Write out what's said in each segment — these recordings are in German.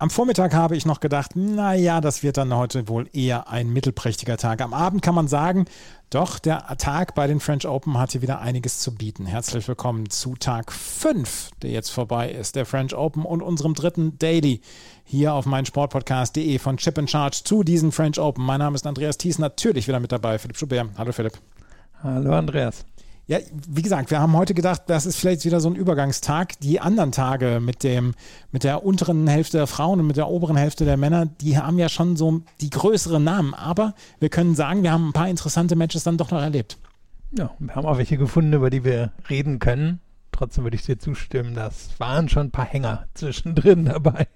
Am Vormittag habe ich noch gedacht, naja, das wird dann heute wohl eher ein mittelprächtiger Tag. Am Abend kann man sagen, doch der Tag bei den French Open hat hier wieder einiges zu bieten. Herzlich willkommen zu Tag 5, der jetzt vorbei ist, der French Open und unserem dritten Daily hier auf meinsportpodcast.de von Chip and Charge zu diesen French Open. Mein Name ist Andreas Thies, natürlich wieder mit dabei, Philipp Schubert. Hallo Philipp. Hallo Andreas. Ja, wie gesagt, wir haben heute gedacht, das ist vielleicht wieder so ein Übergangstag. Die anderen Tage mit dem, mit der unteren Hälfte der Frauen und mit der oberen Hälfte der Männer, die haben ja schon so die größeren Namen. Aber wir können sagen, wir haben ein paar interessante Matches dann doch noch erlebt. Ja, wir haben auch welche gefunden, über die wir reden können. Trotzdem würde ich dir zustimmen, das waren schon ein paar Hänger zwischendrin dabei.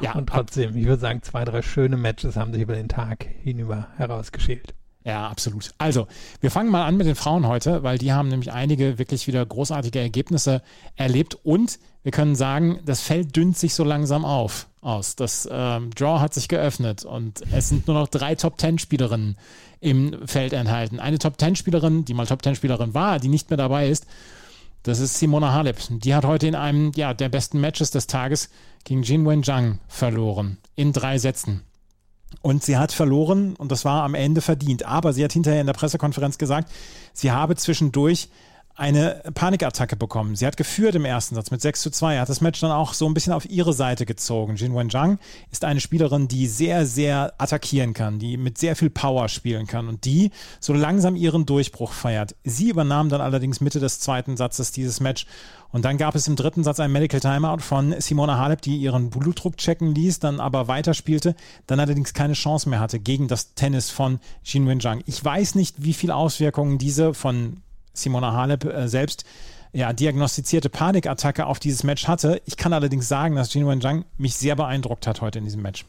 Ja, und trotzdem, ich würde sagen, zwei, drei schöne Matches haben sich über den Tag hinüber herausgeschält. Ja, absolut. Also, wir fangen mal an mit den Frauen heute, weil die haben nämlich einige wirklich wieder großartige Ergebnisse erlebt und wir können sagen, das Feld dünnt sich so langsam auf aus. Das ähm, Draw hat sich geöffnet und es sind nur noch drei Top-10-Spielerinnen im Feld enthalten. Eine Top-10-Spielerin, die mal Top-10-Spielerin war, die nicht mehr dabei ist, das ist Simona Halep. Die hat heute in einem ja, der besten Matches des Tages gegen Jin Wen Zhang verloren. In drei Sätzen. Und sie hat verloren und das war am Ende verdient. Aber sie hat hinterher in der Pressekonferenz gesagt, sie habe zwischendurch eine Panikattacke bekommen. Sie hat geführt im ersten Satz mit 6 zu 2, hat das Match dann auch so ein bisschen auf ihre Seite gezogen. Jin Wenjiang ist eine Spielerin, die sehr, sehr attackieren kann, die mit sehr viel Power spielen kann und die so langsam ihren Durchbruch feiert. Sie übernahm dann allerdings Mitte des zweiten Satzes dieses Match und dann gab es im dritten Satz ein Medical Timeout von Simona Halep, die ihren Blutdruck checken ließ, dann aber weiterspielte, dann allerdings keine Chance mehr hatte gegen das Tennis von Jin Wenjiang. Ich weiß nicht, wie viele Auswirkungen diese von Simona Halep äh, selbst ja, diagnostizierte Panikattacke auf dieses Match hatte. Ich kann allerdings sagen, dass Jin Zhang mich sehr beeindruckt hat heute in diesem Match.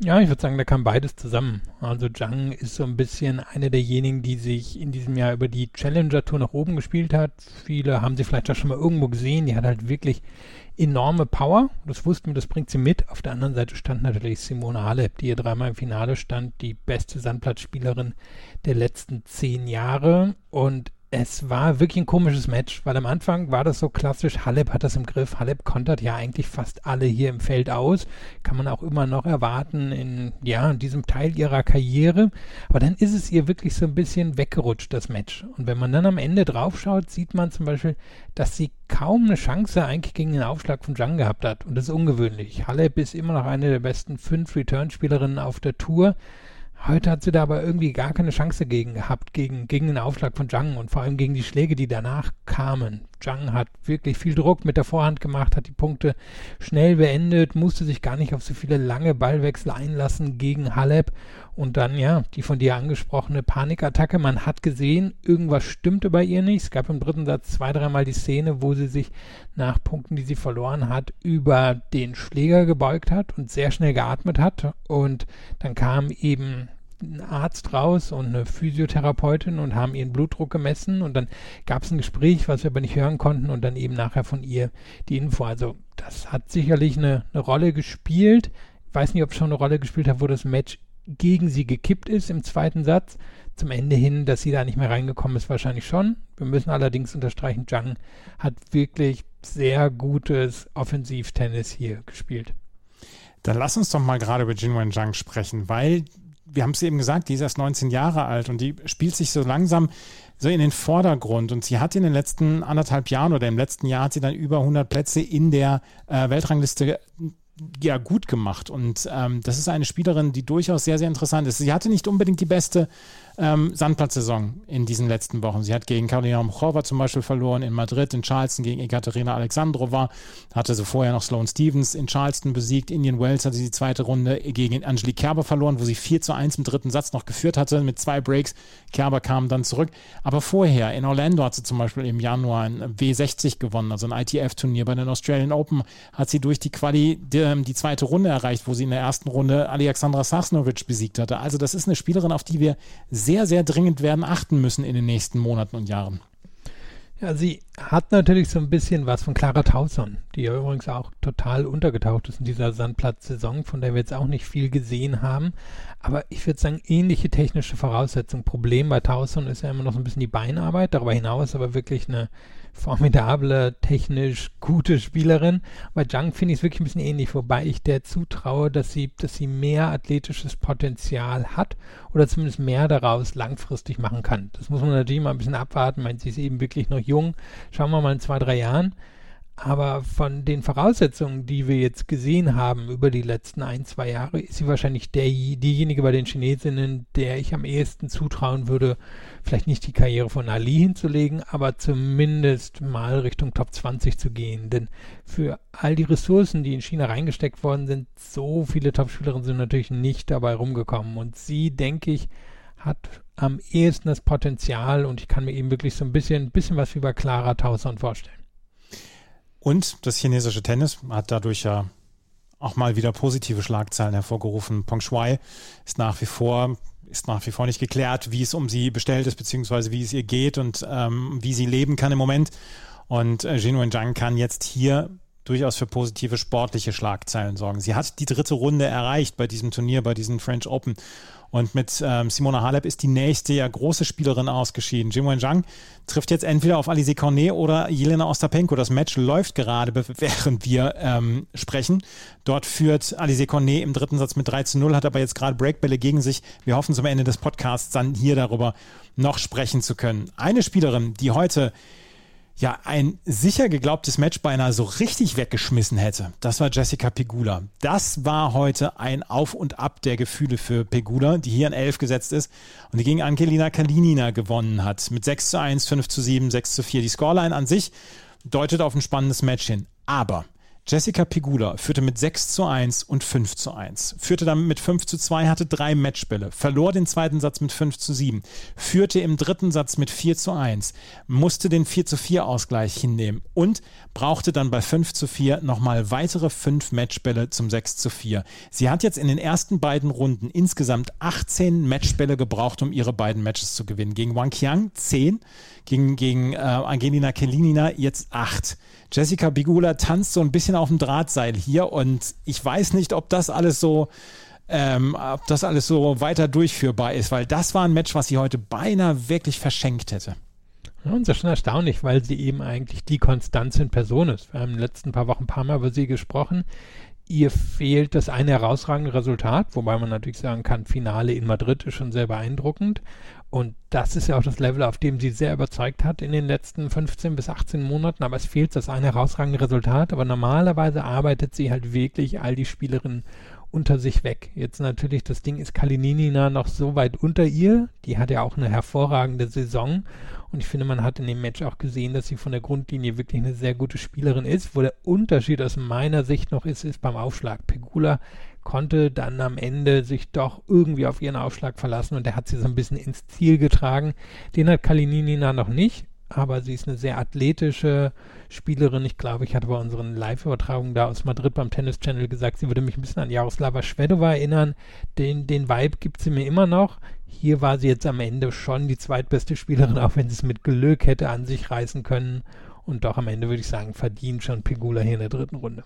Ja, ich würde sagen, da kam beides zusammen. Also Zhang ist so ein bisschen eine derjenigen, die sich in diesem Jahr über die Challenger Tour nach oben gespielt hat. Viele haben sie vielleicht auch schon mal irgendwo gesehen. Die hat halt wirklich enorme Power. Das wussten wir, das bringt sie mit. Auf der anderen Seite stand natürlich Simone Halep, die hier dreimal im Finale stand, die beste Sandplatzspielerin der letzten zehn Jahre. Und es war wirklich ein komisches Match, weil am Anfang war das so klassisch, Halep hat das im Griff, Halep kontert ja eigentlich fast alle hier im Feld aus, kann man auch immer noch erwarten in, ja, in diesem Teil ihrer Karriere, aber dann ist es ihr wirklich so ein bisschen weggerutscht, das Match. Und wenn man dann am Ende draufschaut, sieht man zum Beispiel, dass sie kaum eine Chance eigentlich gegen den Aufschlag von Zhang gehabt hat. Und das ist ungewöhnlich. Halep ist immer noch eine der besten fünf Return-Spielerinnen auf der Tour, Heute hat sie da aber irgendwie gar keine Chance gegen gehabt, gegen, gegen den Aufschlag von Zhang und vor allem gegen die Schläge, die danach kamen. Zhang hat wirklich viel Druck mit der Vorhand gemacht, hat die Punkte schnell beendet, musste sich gar nicht auf so viele lange Ballwechsel einlassen gegen Halep und dann, ja, die von dir angesprochene Panikattacke. Man hat gesehen, irgendwas stimmte bei ihr nicht. Es gab im dritten Satz zwei, dreimal die Szene, wo sie sich nach Punkten, die sie verloren hat, über den Schläger gebeugt hat und sehr schnell geatmet hat. Und dann kam eben ein Arzt raus und eine Physiotherapeutin und haben ihren Blutdruck gemessen und dann gab es ein Gespräch, was wir aber nicht hören konnten und dann eben nachher von ihr die Info. Also das hat sicherlich eine, eine Rolle gespielt. Ich weiß nicht, ob es schon eine Rolle gespielt hat, wo das Match gegen sie gekippt ist im zweiten Satz. Zum Ende hin, dass sie da nicht mehr reingekommen ist, wahrscheinlich schon. Wir müssen allerdings unterstreichen, Zhang hat wirklich sehr gutes Offensivtennis hier gespielt. Dann lass uns doch mal gerade über Jinwen Zhang sprechen, weil wir haben es eben gesagt, die ist erst 19 Jahre alt und die spielt sich so langsam so in den Vordergrund. Und sie hat in den letzten anderthalb Jahren oder im letzten Jahr hat sie dann über 100 Plätze in der äh, Weltrangliste ja gut gemacht. Und ähm, das ist eine Spielerin, die durchaus sehr, sehr interessant ist. Sie hatte nicht unbedingt die beste ähm, Sandplatzsaison in diesen letzten Wochen. Sie hat gegen Karolina Mchova zum Beispiel verloren in Madrid, in Charleston gegen Ekaterina Alexandrova, hatte sie vorher noch Sloane Stevens in Charleston besiegt. Indian Wells hatte sie die zweite Runde gegen Angelique Kerber verloren, wo sie 4 zu 1 im dritten Satz noch geführt hatte mit zwei Breaks. Kerber kam dann zurück. Aber vorher in Orlando hat sie zum Beispiel im Januar ein W60 gewonnen, also ein ITF-Turnier. Bei den Australian Open hat sie durch die Quali die, die zweite Runde erreicht, wo sie in der ersten Runde Alexandra Sasnovic besiegt hatte. Also das ist eine Spielerin, auf die wir sehr sehr, sehr dringend werden achten müssen in den nächsten Monaten und Jahren. Ja, sie hat natürlich so ein bisschen was von Clara Tauson, die ja übrigens auch total untergetaucht ist in dieser Sandplatz-Saison, von der wir jetzt auch nicht viel gesehen haben. Aber ich würde sagen, ähnliche technische Voraussetzungen. Problem bei Tauson ist ja immer noch so ein bisschen die Beinarbeit, darüber hinaus aber wirklich eine formidable, technisch gute Spielerin. Bei Jung finde ich es wirklich ein bisschen ähnlich, wobei ich der zutraue, dass sie, dass sie mehr athletisches Potenzial hat oder zumindest mehr daraus langfristig machen kann. Das muss man natürlich mal ein bisschen abwarten. Ich meine, sie ist eben wirklich noch jung. Schauen wir mal in zwei, drei Jahren. Aber von den Voraussetzungen, die wir jetzt gesehen haben über die letzten ein, zwei Jahre, ist sie wahrscheinlich der, diejenige bei den Chinesinnen, der ich am ehesten zutrauen würde, vielleicht nicht die Karriere von Ali hinzulegen, aber zumindest mal Richtung Top 20 zu gehen. Denn für all die Ressourcen, die in China reingesteckt worden sind, so viele Top-Spielerinnen sind natürlich nicht dabei rumgekommen. Und sie, denke ich, hat am ehesten das Potenzial und ich kann mir eben wirklich so ein bisschen, bisschen was wie bei Clara Tauson vorstellen. Und das chinesische Tennis hat dadurch ja auch mal wieder positive Schlagzeilen hervorgerufen. Peng Shuai ist nach wie vor ist nach wie vor nicht geklärt, wie es um sie bestellt ist, beziehungsweise wie es ihr geht und ähm, wie sie leben kann im Moment. Und äh, Jin Zhang kann jetzt hier durchaus für positive sportliche Schlagzeilen sorgen. Sie hat die dritte Runde erreicht bei diesem Turnier, bei diesem French Open und mit ähm, Simona Halep ist die nächste ja große Spielerin ausgeschieden. Jim Zhang trifft jetzt entweder auf Alize Cornet oder Jelena Ostapenko. Das Match läuft gerade, während wir ähm, sprechen. Dort führt Alize Cornet im dritten Satz mit 3 zu 0, hat aber jetzt gerade Breakbälle gegen sich. Wir hoffen zum Ende des Podcasts dann hier darüber noch sprechen zu können. Eine Spielerin, die heute ja ein sicher geglaubtes Match beinahe so richtig weggeschmissen hätte. Das war Jessica Pegula. Das war heute ein Auf und Ab der Gefühle für Pegula, die hier in 11 gesetzt ist und die gegen Angelina Kalinina gewonnen hat. Mit 6 zu 1, 5 zu 7, 6 zu 4. Die Scoreline an sich deutet auf ein spannendes Match hin. Aber Jessica Pegula führte mit 6 zu 1 und 5 zu 1, führte dann mit 5 zu 2, hatte drei Matchbälle, verlor den zweiten Satz mit 5 zu 7, führte im dritten Satz mit 4 zu 1, musste den 4 zu 4 Ausgleich hinnehmen und brauchte dann bei 5 zu 4 nochmal weitere fünf Matchbälle zum 6 zu 4. Sie hat jetzt in den ersten beiden Runden insgesamt 18 Matchbälle gebraucht, um ihre beiden Matches zu gewinnen. Gegen Wang Qiang 10, gegen, gegen äh, Angelina Kelinina jetzt 8. Jessica Bigula tanzt so ein bisschen auf dem Drahtseil hier und ich weiß nicht, ob das alles so, ähm, ob das alles so weiter durchführbar ist, weil das war ein Match, was sie heute beinahe wirklich verschenkt hätte. Und das ist schon erstaunlich, weil sie eben eigentlich die Konstanz in Person ist. Wir haben in den letzten paar Wochen ein paar Mal über sie gesprochen. Ihr fehlt das eine herausragende Resultat, wobei man natürlich sagen kann, Finale in Madrid ist schon sehr beeindruckend. Und das ist ja auch das Level, auf dem sie sehr überzeugt hat in den letzten 15 bis 18 Monaten. Aber es fehlt das eine herausragende Resultat. Aber normalerweise arbeitet sie halt wirklich all die Spielerinnen unter sich weg. Jetzt natürlich, das Ding ist Kalinina noch so weit unter ihr. Die hat ja auch eine hervorragende Saison. Und ich finde, man hat in dem Match auch gesehen, dass sie von der Grundlinie wirklich eine sehr gute Spielerin ist. Wo der Unterschied aus meiner Sicht noch ist, ist beim Aufschlag. Pegula konnte dann am Ende sich doch irgendwie auf ihren Aufschlag verlassen und der hat sie so ein bisschen ins Ziel getragen. Den hat Kalinina noch nicht, aber sie ist eine sehr athletische Spielerin. Ich glaube, ich hatte bei unseren Live-Übertragungen da aus Madrid beim Tennis Channel gesagt, sie würde mich ein bisschen an Jaroslava Schwedova erinnern. Den, den Vibe gibt sie mir immer noch. Hier war sie jetzt am Ende schon die zweitbeste Spielerin, auch wenn sie es mit Glück hätte an sich reißen können. Und doch am Ende würde ich sagen, verdient schon Pegula hier in der dritten Runde.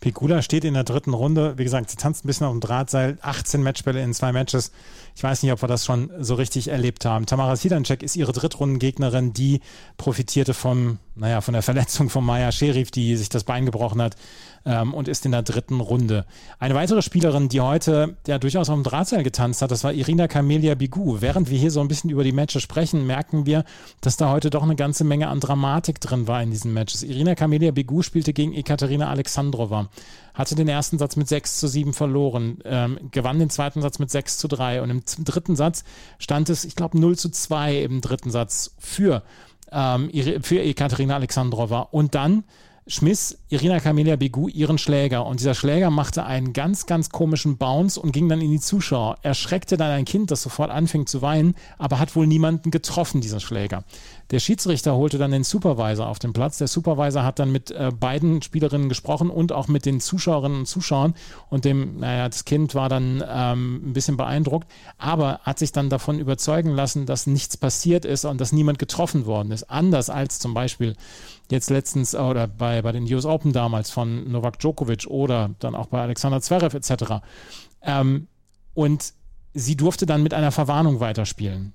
Pegula steht in der dritten Runde. Wie gesagt, sie tanzt ein bisschen auf dem Drahtseil. 18 Matchbälle in zwei Matches. Ich weiß nicht, ob wir das schon so richtig erlebt haben. Tamara Sidancek ist ihre Drittrundengegnerin, die profitierte vom, naja, von der Verletzung von Maya Sherif, die sich das Bein gebrochen hat ähm, und ist in der dritten Runde. Eine weitere Spielerin, die heute ja durchaus auf dem Drahtseil getanzt hat, das war Irina Camelia Bigou. Während wir hier so ein bisschen über die Matches sprechen, merken wir, dass da heute doch eine ganze Menge an Dramatik drin war in diesen Matches. Irina Camelia Bigou spielte gegen Ekaterina Alexandrova. hatte den ersten Satz mit 6 zu 7 verloren, ähm, gewann den zweiten Satz mit 6 zu 3 und im dritten Satz stand es, ich glaube, 0 zu 2 im dritten Satz für, ähm, für Ekaterina Alexandrova. Und dann schmiss Irina Camelia Begu ihren Schläger und dieser Schläger machte einen ganz, ganz komischen Bounce und ging dann in die Zuschauer. Erschreckte dann ein Kind, das sofort anfing zu weinen, aber hat wohl niemanden getroffen, dieser Schläger. Der Schiedsrichter holte dann den Supervisor auf den Platz. Der Supervisor hat dann mit äh, beiden Spielerinnen gesprochen und auch mit den Zuschauerinnen und Zuschauern. Und dem, naja, das Kind war dann ähm, ein bisschen beeindruckt, aber hat sich dann davon überzeugen lassen, dass nichts passiert ist und dass niemand getroffen worden ist. Anders als zum Beispiel jetzt letztens oder bei, bei den US Open damals von Novak Djokovic oder dann auch bei Alexander Zverev etc. Ähm, und sie durfte dann mit einer Verwarnung weiterspielen.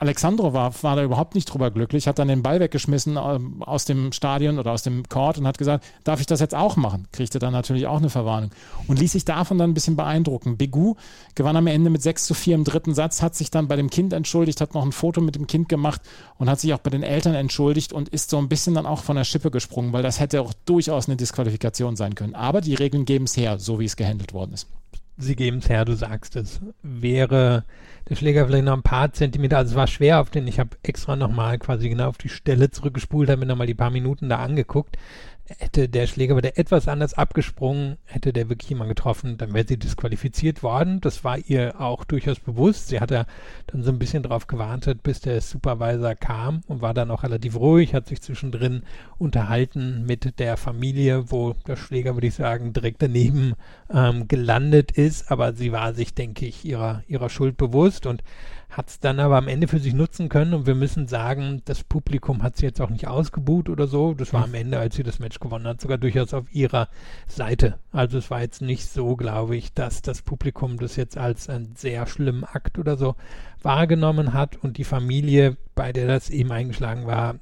Alexandro war, war da überhaupt nicht drüber glücklich, hat dann den Ball weggeschmissen ähm, aus dem Stadion oder aus dem Court und hat gesagt, darf ich das jetzt auch machen? Kriegte dann natürlich auch eine Verwarnung und ließ sich davon dann ein bisschen beeindrucken. Begu gewann am Ende mit 6 zu 4 im dritten Satz, hat sich dann bei dem Kind entschuldigt, hat noch ein Foto mit dem Kind gemacht und hat sich auch bei den Eltern entschuldigt und ist so ein bisschen dann auch von der Schippe gesprungen, weil das hätte auch durchaus eine Disqualifikation sein können. Aber die Regeln geben es her, so wie es gehandelt worden ist. Sie geben es her, du sagst es. Wäre der Schläger vielleicht noch ein paar Zentimeter, also es war schwer auf den, ich habe extra nochmal quasi genau auf die Stelle zurückgespult, habe mir nochmal die paar Minuten da angeguckt hätte der Schläger bei der etwas anders abgesprungen, hätte der wirklich jemand getroffen, dann wäre sie disqualifiziert worden. Das war ihr auch durchaus bewusst. Sie hat ja dann so ein bisschen darauf gewartet, bis der Supervisor kam und war dann auch relativ ruhig, hat sich zwischendrin unterhalten mit der Familie, wo der Schläger, würde ich sagen, direkt daneben ähm, gelandet ist. Aber sie war sich, denke ich, ihrer, ihrer Schuld bewusst und hat es dann aber am Ende für sich nutzen können und wir müssen sagen, das Publikum hat sie jetzt auch nicht ausgebuht oder so. Das war am Ende, als sie das Match gewonnen hat, sogar durchaus auf ihrer Seite. Also es war jetzt nicht so, glaube ich, dass das Publikum das jetzt als einen sehr schlimmen Akt oder so wahrgenommen hat und die Familie, bei der das eben eingeschlagen war,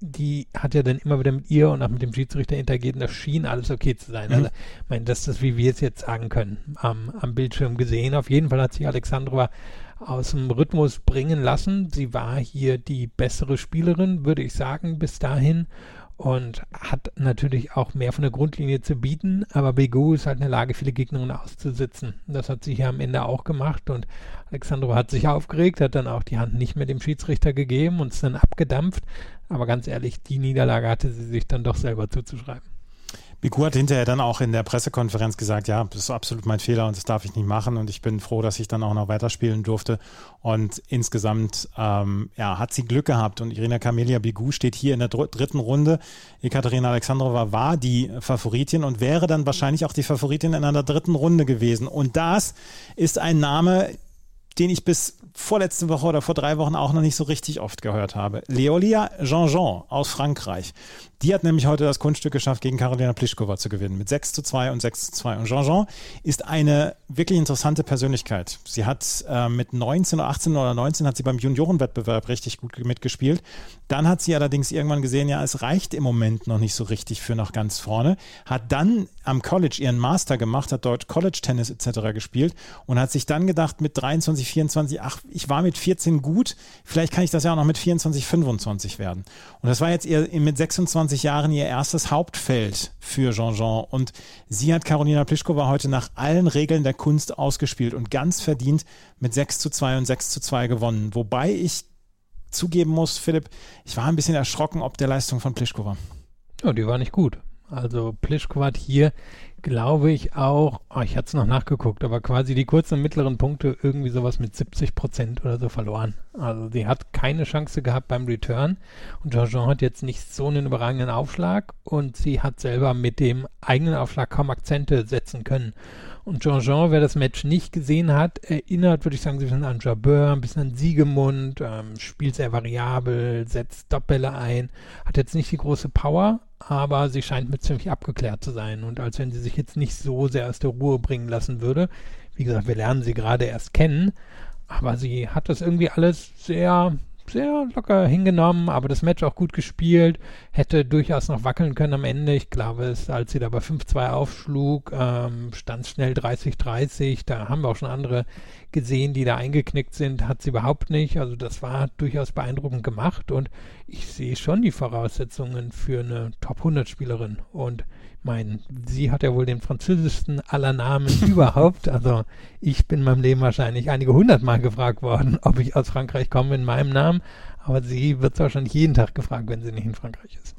die hat ja dann immer wieder mit ihr und auch mit dem Schiedsrichter interagiert und das schien alles okay zu sein. Mhm. Also, ich meine, das ist das, wie wir es jetzt sagen können, am, am Bildschirm gesehen. Auf jeden Fall hat sich Alexandrova aus dem Rhythmus bringen lassen. Sie war hier die bessere Spielerin, würde ich sagen, bis dahin und hat natürlich auch mehr von der Grundlinie zu bieten, aber Bego ist halt in der Lage, viele Gegnerinnen auszusitzen. Das hat sie hier am Ende auch gemacht und Alexandro hat sich aufgeregt, hat dann auch die Hand nicht mehr dem Schiedsrichter gegeben und ist dann abgedampft. Aber ganz ehrlich, die Niederlage hatte sie sich dann doch selber zuzuschreiben. Biku hat hinterher dann auch in der Pressekonferenz gesagt, ja, das ist absolut mein Fehler und das darf ich nicht machen und ich bin froh, dass ich dann auch noch weiterspielen durfte und insgesamt ähm, ja, hat sie Glück gehabt und Irina Camelia Bigu steht hier in der dritten Runde. Ekaterina Alexandrova war die Favoritin und wäre dann wahrscheinlich auch die Favoritin in einer dritten Runde gewesen und das ist ein Name, den ich bis vorletzte Woche oder vor drei Wochen auch noch nicht so richtig oft gehört habe. Leolia Jean-Jean aus Frankreich. Die hat nämlich heute das Kunststück geschafft, gegen Karolina Pliskova zu gewinnen. Mit 6 zu 2 und 6 zu 2. Und Jean-Jean ist eine wirklich interessante Persönlichkeit. Sie hat äh, mit 19 oder 18 oder 19 hat sie beim Juniorenwettbewerb richtig gut mitgespielt. Dann hat sie allerdings irgendwann gesehen, ja, es reicht im Moment noch nicht so richtig für noch ganz vorne. Hat dann am College ihren Master gemacht, hat dort College Tennis etc. gespielt und hat sich dann gedacht mit 23, 24, ach, ich war mit 14 gut, vielleicht kann ich das ja auch noch mit 24, 25 werden. Und das war jetzt ihr mit 26 25 Jahren ihr erstes Hauptfeld für Jean-Jean. Und sie hat Karolina Pliskova heute nach allen Regeln der Kunst ausgespielt und ganz verdient mit 6 zu 2 und 6 zu 2 gewonnen. Wobei ich zugeben muss, Philipp, ich war ein bisschen erschrocken ob der Leistung von Pliskova. Ja, die war nicht gut. Also Pliskova hat hier glaube ich auch, oh, ich hatte es noch nachgeguckt, aber quasi die kurzen und mittleren Punkte irgendwie sowas mit 70 Prozent oder so verloren. Also sie hat keine Chance gehabt beim Return und Jean-Jean hat jetzt nicht so einen überragenden Aufschlag und sie hat selber mit dem eigenen Aufschlag kaum Akzente setzen können. Und Jean-Jean, wer das Match nicht gesehen hat, erinnert, würde ich sagen, sich an Jabeur, ein bisschen an Siegemund, ähm, spielt sehr variabel, setzt Doppelle ein, hat jetzt nicht die große Power, aber sie scheint mit ziemlich abgeklärt zu sein und als wenn sie sich jetzt nicht so sehr aus der Ruhe bringen lassen würde. Wie gesagt, wir lernen sie gerade erst kennen, aber sie hat das irgendwie alles sehr sehr locker hingenommen, aber das Match auch gut gespielt, hätte durchaus noch wackeln können am Ende. Ich glaube, es, als sie da bei 5-2 aufschlug, ähm, stand schnell 30-30. Da haben wir auch schon andere gesehen, die da eingeknickt sind, hat sie überhaupt nicht. Also das war durchaus beeindruckend gemacht und ich sehe schon die Voraussetzungen für eine Top 100 Spielerin und mein, sie hat ja wohl den französischsten aller Namen überhaupt. Also ich bin in meinem Leben wahrscheinlich einige hundertmal gefragt worden, ob ich aus Frankreich komme in meinem Namen. Aber sie wird wahrscheinlich jeden Tag gefragt, wenn sie nicht in Frankreich ist.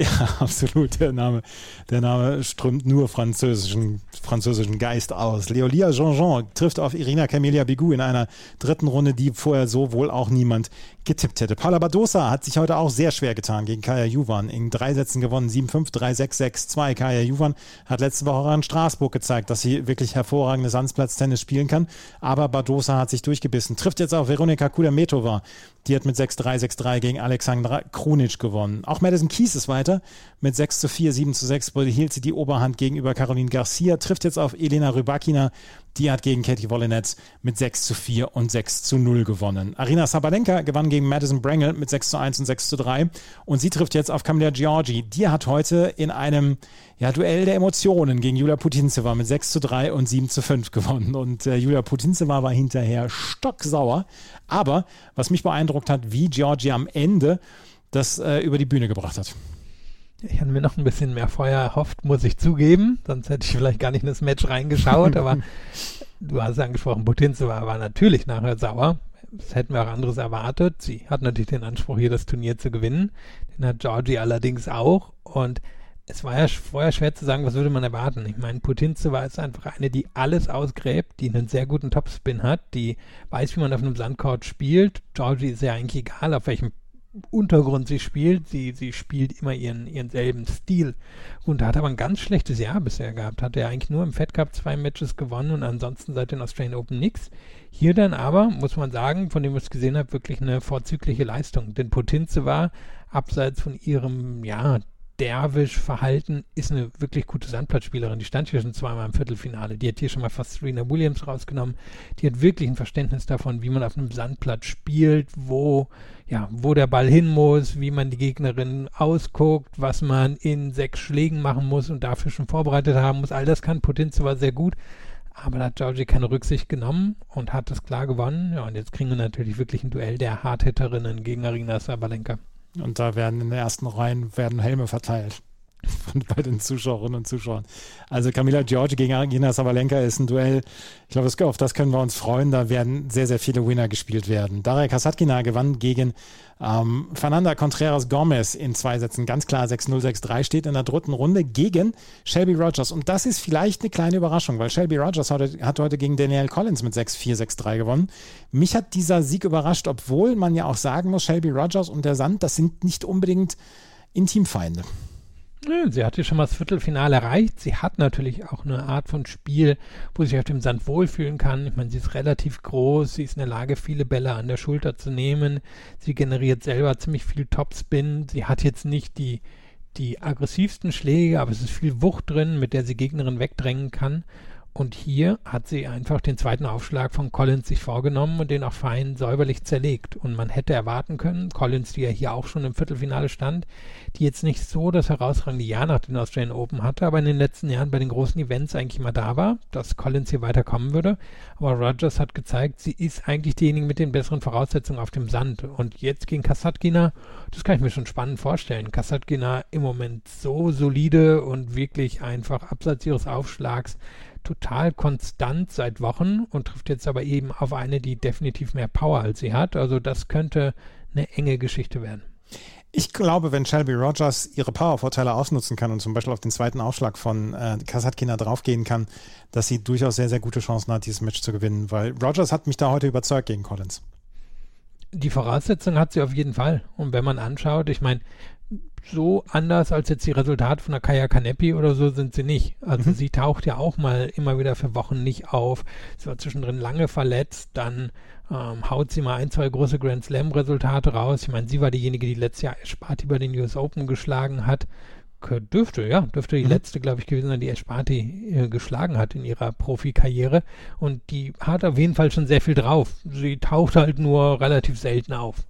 Ja, absolut. Der Name, der Name strömt nur französischen, französischen Geist aus. Leolia Jean-Jean trifft auf Irina Camelia Bigou in einer dritten Runde, die vorher so wohl auch niemand getippt hätte. Paula Badosa hat sich heute auch sehr schwer getan gegen Kaya Juvan. In drei Sätzen gewonnen, 7-5, 3-6, 6-2. Kaya Juvan hat letzte Woche auch in Straßburg gezeigt, dass sie wirklich hervorragendes Sandplatztennis spielen kann. Aber Badosa hat sich durchgebissen. Trifft jetzt auf Veronika Kudametova. Die hat mit 6-3, 6-3 gegen Alexandra Krunic gewonnen. Auch Madison Keys ist weiter weiter. Mit 6 zu 4, 7 zu 6 behielt sie die Oberhand gegenüber Caroline Garcia, trifft jetzt auf Elena Rybakina. Die hat gegen Katie Wolinetz mit 6 zu 4 und 6 zu 0 gewonnen. Arina Sabalenka gewann gegen Madison Brangle mit 6 zu 1 und 6 zu 3. Und sie trifft jetzt auf Camilla Giorgi. Die hat heute in einem ja, Duell der Emotionen gegen Julia Putintseva mit 6 zu 3 und 7 zu 5 gewonnen. Und äh, Julia Putintseva war hinterher stocksauer. Aber was mich beeindruckt hat, wie Giorgi am Ende das äh, über die Bühne gebracht hat. Ich hatte mir noch ein bisschen mehr Feuer erhofft, muss ich zugeben. Sonst hätte ich vielleicht gar nicht in das Match reingeschaut. aber du hast es angesprochen, Putinze war, war natürlich nachher sauer. Das hätten wir auch anderes erwartet. Sie hat natürlich den Anspruch, hier das Turnier zu gewinnen. Den hat Georgie allerdings auch. Und es war ja vorher schwer zu sagen, was würde man erwarten. Ich meine, Putinze war jetzt einfach eine, die alles ausgräbt, die einen sehr guten Topspin hat, die weiß, wie man auf einem Sandcourt spielt. Georgie ist ja eigentlich egal, auf welchem Untergrund sie spielt. Sie, sie spielt immer ihren, ihren selben Stil und hat aber ein ganz schlechtes Jahr bisher gehabt. Hat er eigentlich nur im Fed Cup zwei Matches gewonnen und ansonsten seit den Australian Open nichts. Hier dann aber, muss man sagen, von dem was ich gesehen habe, wirklich eine vorzügliche Leistung. Denn Potenze war abseits von ihrem, ja, Derwisch-Verhalten ist eine wirklich gute Sandplatzspielerin. Die stand hier schon zweimal im Viertelfinale. Die hat hier schon mal fast Serena Williams rausgenommen. Die hat wirklich ein Verständnis davon, wie man auf einem Sandplatz spielt, wo, ja, wo der Ball hin muss, wie man die Gegnerin ausguckt, was man in sechs Schlägen machen muss und dafür schon vorbereitet haben muss. All das kann Potenz war sehr gut. Aber da hat Georgie keine Rücksicht genommen und hat das klar gewonnen. Ja, und jetzt kriegen wir natürlich wirklich ein Duell der Hardhitterinnen gegen Arina Sabalenka. Und da werden in den ersten Reihen werden Helme verteilt bei den Zuschauerinnen und Zuschauern. Also Camila Giorgi gegen Agina Sabalenka ist ein Duell. Ich glaube, auf das können wir uns freuen. Da werden sehr, sehr viele Winner gespielt werden. Daria Kasatkina gewann gegen ähm, Fernanda Contreras Gomez in zwei Sätzen. Ganz klar 6-0, 6-3 steht in der dritten Runde gegen Shelby Rogers. Und das ist vielleicht eine kleine Überraschung, weil Shelby Rogers heute, hat heute gegen Danielle Collins mit 6-4, 6-3 gewonnen. Mich hat dieser Sieg überrascht, obwohl man ja auch sagen muss, Shelby Rogers und der Sand, das sind nicht unbedingt Intimfeinde. Sie hat ja schon mal das Viertelfinale erreicht. Sie hat natürlich auch eine Art von Spiel, wo sie sich auf dem Sand wohlfühlen kann. Ich meine, sie ist relativ groß, sie ist in der Lage, viele Bälle an der Schulter zu nehmen. Sie generiert selber ziemlich viel Topspin. Sie hat jetzt nicht die, die aggressivsten Schläge, aber es ist viel Wucht drin, mit der sie Gegnerinnen wegdrängen kann. Und hier hat sie einfach den zweiten Aufschlag von Collins sich vorgenommen und den auch fein säuberlich zerlegt. Und man hätte erwarten können, Collins, die ja hier auch schon im Viertelfinale stand, die jetzt nicht so das herausragende Jahr nach den Australian Open hatte, aber in den letzten Jahren bei den großen Events eigentlich immer da war, dass Collins hier weiterkommen würde. Aber Rogers hat gezeigt, sie ist eigentlich diejenige mit den besseren Voraussetzungen auf dem Sand. Und jetzt gegen Kasatkina, das kann ich mir schon spannend vorstellen. Kasatkina im Moment so solide und wirklich einfach abseits ihres Aufschlags total konstant seit Wochen und trifft jetzt aber eben auf eine, die definitiv mehr Power als sie hat. Also das könnte eine enge Geschichte werden. Ich glaube, wenn Shelby Rogers ihre Powervorteile ausnutzen kann und zum Beispiel auf den zweiten Aufschlag von äh, Kasatkina draufgehen kann, dass sie durchaus sehr, sehr gute Chancen hat, dieses Match zu gewinnen, weil Rogers hat mich da heute überzeugt gegen Collins. Die Voraussetzung hat sie auf jeden Fall. Und wenn man anschaut, ich meine, so anders als jetzt die Resultate von der Kaya Kanepi oder so sind sie nicht. Also mhm. sie taucht ja auch mal immer wieder für Wochen nicht auf. Sie war zwischendrin lange verletzt, dann ähm, haut sie mal ein, zwei große Grand Slam Resultate raus. Ich meine, sie war diejenige, die letztes Jahr Esparti bei den US Open geschlagen hat. Dürfte, ja, dürfte die mhm. letzte, glaube ich, gewesen sein, die Esparti äh, geschlagen hat in ihrer Profikarriere. Und die hat auf jeden Fall schon sehr viel drauf. Sie taucht halt nur relativ selten auf.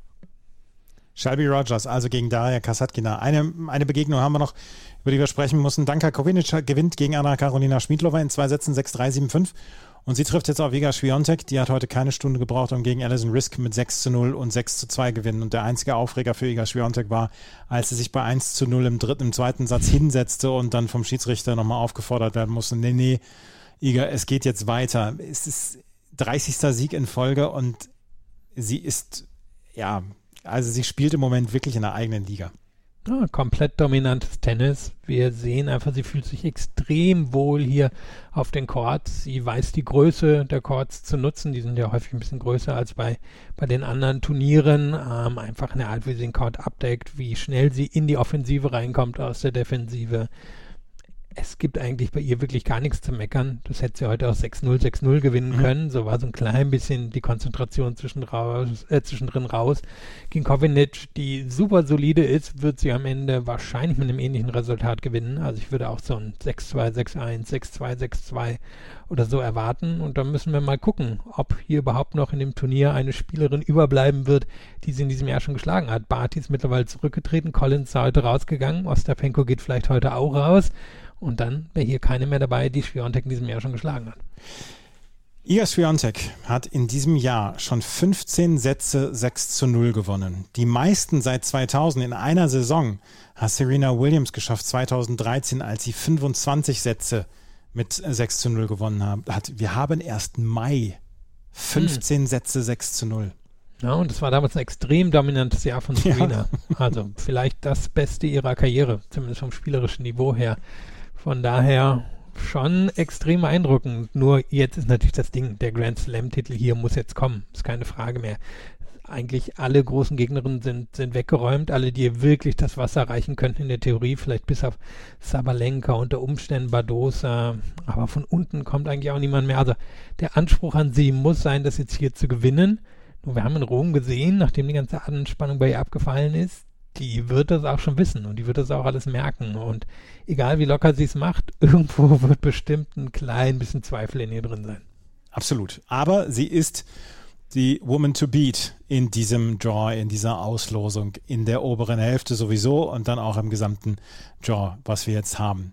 Shelby Rogers, also gegen Daria Kasatkina. Eine, eine Begegnung haben wir noch, über die wir sprechen mussten. Danka Kovinic gewinnt gegen Anna Karolina Schmiedlova in zwei Sätzen 6-3, 7-5. Und sie trifft jetzt auf Iga Swiatek. Die hat heute keine Stunde gebraucht, um gegen Alison Risk mit 6 zu 0 und 6 zu 2 gewinnen. Und der einzige Aufreger für Iga Swiatek war, als sie sich bei 1 zu 0 im dritten, im zweiten Satz hinsetzte und dann vom Schiedsrichter nochmal aufgefordert werden musste. Nee, nee, Iga, es geht jetzt weiter. Es ist 30. Sieg in Folge und sie ist, ja, also sie spielt im Moment wirklich in der eigenen Liga. Ja, komplett dominantes Tennis. Wir sehen einfach, sie fühlt sich extrem wohl hier auf den Courts. Sie weiß die Größe der Courts zu nutzen. Die sind ja häufig ein bisschen größer als bei, bei den anderen Turnieren. Ähm, einfach in der Art, wie sie den Court abdeckt, wie schnell sie in die Offensive reinkommt aus der Defensive es gibt eigentlich bei ihr wirklich gar nichts zu meckern. Das hätte sie heute auch 6-0, 6-0 gewinnen mhm. können. So war so ein klein bisschen die Konzentration zwischen raus, äh, zwischendrin raus. Gegen Kovinic, die super solide ist, wird sie am Ende wahrscheinlich mit einem ähnlichen Resultat gewinnen. Also ich würde auch so ein 6-2, 6-1, 6-2, 6-2 oder so erwarten. Und dann müssen wir mal gucken, ob hier überhaupt noch in dem Turnier eine Spielerin überbleiben wird, die sie in diesem Jahr schon geschlagen hat. Barty ist mittlerweile zurückgetreten, Collins ist heute rausgegangen, Ostapenko geht vielleicht heute auch raus. Und dann wäre hier keine mehr dabei, die Sviontek in diesem Jahr schon geschlagen hat. Iga Swiatek hat in diesem Jahr schon 15 Sätze 6 zu 0 gewonnen. Die meisten seit 2000 in einer Saison hat Serena Williams geschafft, 2013, als sie 25 Sätze mit 6 zu 0 gewonnen hat. Wir haben erst Mai 15 hm. Sätze 6 zu 0. Ja, und es war damals ein extrem dominantes Jahr von Serena. Ja. Also vielleicht das Beste ihrer Karriere, zumindest vom spielerischen Niveau her. Von daher schon extrem beeindruckend. Nur jetzt ist natürlich das Ding, der Grand Slam-Titel hier muss jetzt kommen. Ist keine Frage mehr. Eigentlich alle großen Gegnerinnen sind, sind weggeräumt, alle, die wirklich das Wasser erreichen könnten in der Theorie, vielleicht bis auf Sabalenka, unter Umständen Badosa, aber von unten kommt eigentlich auch niemand mehr. Also der Anspruch an sie muss sein, das jetzt hier zu gewinnen. Nur wir haben in Rom gesehen, nachdem die ganze Anspannung bei ihr abgefallen ist, die wird das auch schon wissen und die wird das auch alles merken. Und egal wie locker sie es macht, irgendwo wird bestimmt ein klein bisschen Zweifel in ihr drin sein. Absolut. Aber sie ist die Woman to Beat in diesem Draw, in dieser Auslosung, in der oberen Hälfte sowieso und dann auch im gesamten Draw, was wir jetzt haben.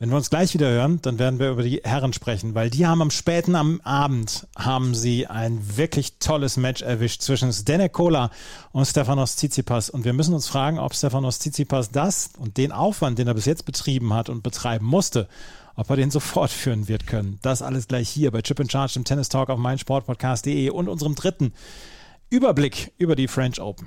Wenn wir uns gleich wieder hören, dann werden wir über die Herren sprechen, weil die haben am späten am Abend haben sie ein wirklich tolles Match erwischt zwischen Zdenek Kola und Stefanos Tsitsipas und wir müssen uns fragen, ob Stefanos Tsitsipas das und den Aufwand, den er bis jetzt betrieben hat und betreiben musste, ob er den so fortführen wird können. Das alles gleich hier bei Chip and Charge im Tennis Talk auf meinsportpodcast.de und unserem dritten Überblick über die French Open.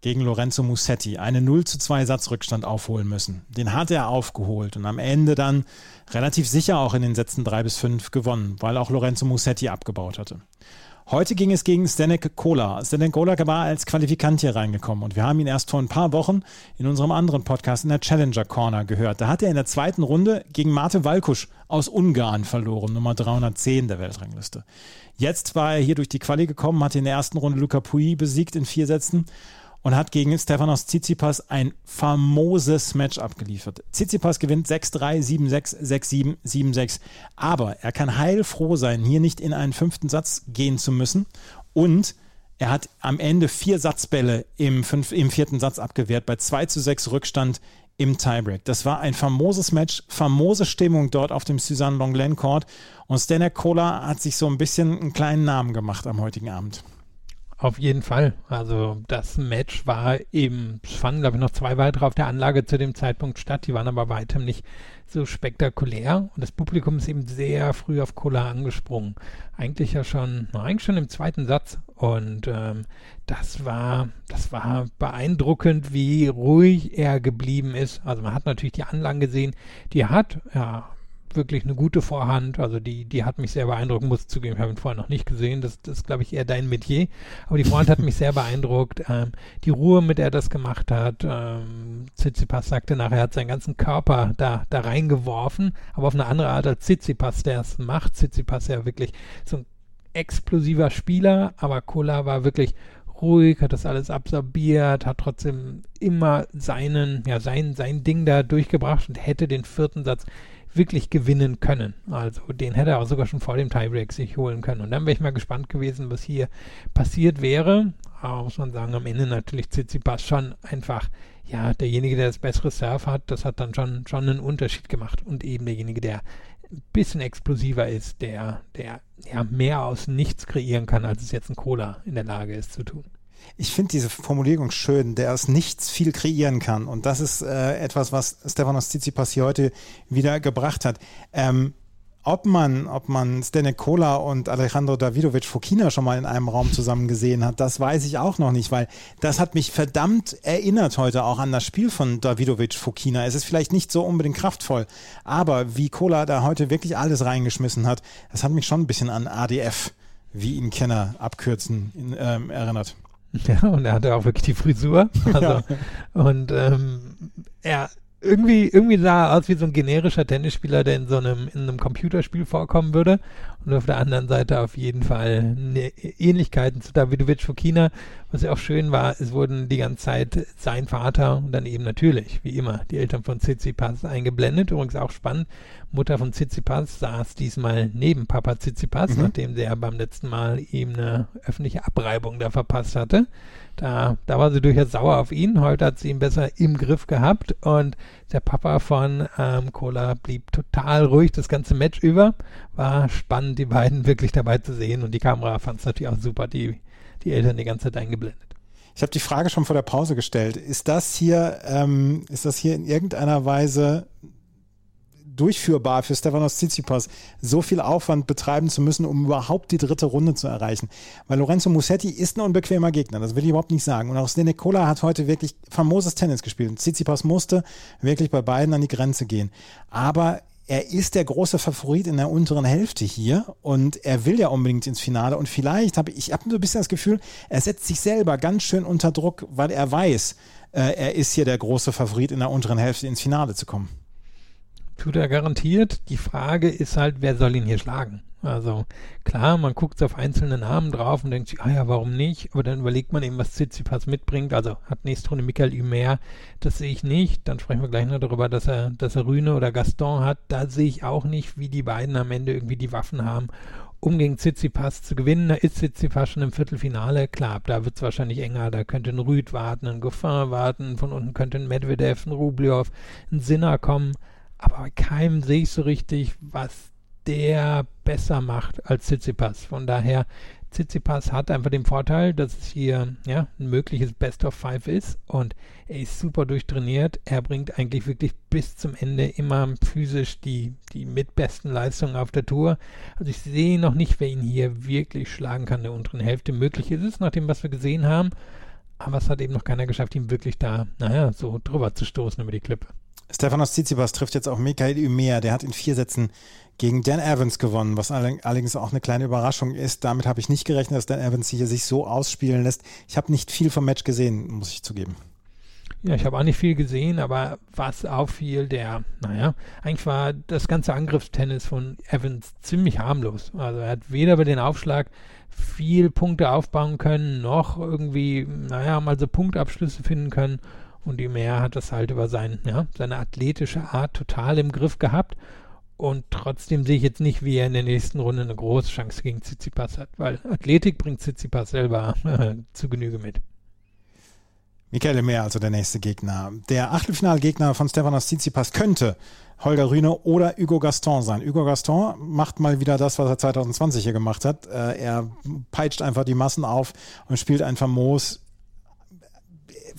gegen Lorenzo Musetti eine 0 zu 2 Satzrückstand aufholen müssen. Den hat er aufgeholt und am Ende dann relativ sicher auch in den Sätzen 3 bis 5 gewonnen, weil auch Lorenzo Musetti abgebaut hatte. Heute ging es gegen Stanek Kola. Stanek Kola war als Qualifikant hier reingekommen und wir haben ihn erst vor ein paar Wochen in unserem anderen Podcast in der Challenger Corner gehört. Da hat er in der zweiten Runde gegen Mate Valkusch aus Ungarn verloren, Nummer 310 der Weltrangliste. Jetzt war er hier durch die Quali gekommen, hat in der ersten Runde Luca Pui besiegt in vier Sätzen und hat gegen Stefanos Tsitsipas ein famoses Match abgeliefert. Tsitsipas gewinnt 6-3, 7-6, 6-7, 7-6. Aber er kann heilfroh sein, hier nicht in einen fünften Satz gehen zu müssen. Und er hat am Ende vier Satzbälle im, fünf, im vierten Satz abgewehrt, bei 2 zu 6 Rückstand im Tiebreak. Das war ein famoses Match, famose Stimmung dort auf dem Suzanne Longlen Court. Und Stanek Kola hat sich so ein bisschen einen kleinen Namen gemacht am heutigen Abend. Auf jeden Fall. Also das Match war eben, es fanden glaube ich noch zwei weitere auf der Anlage zu dem Zeitpunkt statt, die waren aber weitem nicht so spektakulär und das Publikum ist eben sehr früh auf Cola angesprungen. Eigentlich ja schon, eigentlich schon im zweiten Satz und ähm, das war, das war beeindruckend, wie ruhig er geblieben ist. Also man hat natürlich die Anlagen gesehen, die hat ja wirklich eine gute Vorhand. Also die, die hat mich sehr beeindruckt, muss zugeben, ich habe ihn vorher noch nicht gesehen. Das, das ist, glaube ich, eher dein Metier. Aber die Vorhand hat mich sehr beeindruckt. Ähm, die Ruhe, mit der er das gemacht hat. Ähm, Tsitsipas sagte nachher, er hat seinen ganzen Körper da, da reingeworfen, aber auf eine andere Art als Tsitsipas, der es macht. Tsitsipas ja wirklich so ein explosiver Spieler, aber Kola war wirklich ruhig, hat das alles absorbiert, hat trotzdem immer seinen, ja, sein, sein Ding da durchgebracht und hätte den vierten Satz wirklich gewinnen können. Also den hätte er auch sogar schon vor dem Tiebreak sich holen können. Und dann wäre ich mal gespannt gewesen, was hier passiert wäre. Aber muss man sagen, am Ende natürlich Tsitsipas schon einfach, ja, derjenige, der das bessere Surf hat, das hat dann schon, schon einen Unterschied gemacht. Und eben derjenige, der ein bisschen explosiver ist, der, der ja mehr aus nichts kreieren kann, als es jetzt ein Cola in der Lage ist zu tun. Ich finde diese Formulierung schön, der aus nichts viel kreieren kann. Und das ist äh, etwas, was Stefanos Tsitsipas hier heute wieder gebracht hat. Ähm, ob man, ob man Stanek Kola und Alejandro Davidovic Fokina schon mal in einem Raum zusammen gesehen hat, das weiß ich auch noch nicht, weil das hat mich verdammt erinnert heute auch an das Spiel von Davidovic Fokina. Es ist vielleicht nicht so unbedingt kraftvoll, aber wie Kola da heute wirklich alles reingeschmissen hat, das hat mich schon ein bisschen an ADF, wie ihn Kenner abkürzen, in, ähm, erinnert. Ja, und er hatte auch wirklich die Frisur. Also, ja. Und ähm, er irgendwie, irgendwie sah er aus wie so ein generischer Tennisspieler, der in so einem, in einem Computerspiel vorkommen würde. Und auf der anderen Seite auf jeden Fall ne, Ähnlichkeiten zu Davidovic Fokina. Was ja auch schön war, es wurden die ganze Zeit sein Vater und dann eben natürlich, wie immer, die Eltern von Tsitsipas eingeblendet. Übrigens auch spannend. Mutter von Tsitsipas saß diesmal neben Papa Tsitsipas, mhm. nachdem sie ja beim letzten Mal ihm eine öffentliche Abreibung da verpasst hatte. Da, da war sie durchaus sauer auf ihn. Heute hat sie ihn besser im Griff gehabt und der Papa von ähm, Cola blieb total ruhig das ganze Match über. War spannend, die beiden wirklich dabei zu sehen und die Kamera fand es natürlich auch super, die, die Eltern die ganze Zeit eingeblendet. Ich habe die Frage schon vor der Pause gestellt. Ist das hier, ähm, ist das hier in irgendeiner Weise durchführbar für Stefanos Tsitsipas, so viel Aufwand betreiben zu müssen, um überhaupt die dritte Runde zu erreichen. Weil Lorenzo Musetti ist ein unbequemer Gegner, das will ich überhaupt nicht sagen. Und auch Snenek Kola hat heute wirklich famoses Tennis gespielt. Und Tsitsipas musste wirklich bei beiden an die Grenze gehen. Aber er ist der große Favorit in der unteren Hälfte hier und er will ja unbedingt ins Finale und vielleicht habe ich, ich habe so ein bisschen das Gefühl, er setzt sich selber ganz schön unter Druck, weil er weiß, äh, er ist hier der große Favorit in der unteren Hälfte ins Finale zu kommen. Tut er garantiert. Die Frage ist halt, wer soll ihn hier schlagen? Also klar, man guckt auf einzelne Namen drauf und denkt sich, ah ja, warum nicht? Aber dann überlegt man eben, was Tsitsipas mitbringt. Also hat nächste Runde Michael Humer, das sehe ich nicht. Dann sprechen wir gleich noch darüber, dass er, dass er Rühne oder Gaston hat. Da sehe ich auch nicht, wie die beiden am Ende irgendwie die Waffen haben, um gegen Tsitsipas zu gewinnen. Da ist Tsitsipas schon im Viertelfinale. Klar, da wird es wahrscheinlich enger. Da könnte ein Rüd warten, ein Goffin warten. Von unten könnte ein Medvedev, ein Rublev, ein Sinner kommen aber bei keinem sehe ich so richtig, was der besser macht als Tsitsipas. Von daher, Tsitsipas hat einfach den Vorteil, dass es hier ja, ein mögliches Best of Five ist und er ist super durchtrainiert. Er bringt eigentlich wirklich bis zum Ende immer physisch die, die mitbesten Leistungen auf der Tour. Also ich sehe noch nicht, wer ihn hier wirklich schlagen kann der unteren Hälfte. Möglich ist es, nach dem, was wir gesehen haben. Aber es hat eben noch keiner geschafft, ihn wirklich da, naja, so drüber zu stoßen über die Klippe. Stefanos Tsitsipas trifft jetzt auf Michael Umea. Der hat in vier Sätzen gegen Dan Evans gewonnen, was allerdings auch eine kleine Überraschung ist. Damit habe ich nicht gerechnet, dass Dan Evans hier sich so ausspielen lässt. Ich habe nicht viel vom Match gesehen, muss ich zugeben. Ja, ich habe auch nicht viel gesehen, aber was auffiel, der, naja, eigentlich war das ganze Angriffstennis von Evans ziemlich harmlos. Also er hat weder bei den Aufschlag viel Punkte aufbauen können, noch irgendwie, naja, mal so Punktabschlüsse finden können. Und die Meer hat das halt über sein, ja, seine athletische Art total im Griff gehabt. Und trotzdem sehe ich jetzt nicht, wie er in der nächsten Runde eine große Chance gegen Tsitsipas hat, weil Athletik bringt Tsitsipas selber zu Genüge mit. Michael Mehr, also der nächste Gegner. Der Achtelfinalgegner von Stefanos Tsitsipas könnte Holger Rühne oder Hugo Gaston sein. Hugo Gaston macht mal wieder das, was er 2020 hier gemacht hat. Äh, er peitscht einfach die Massen auf und spielt ein famos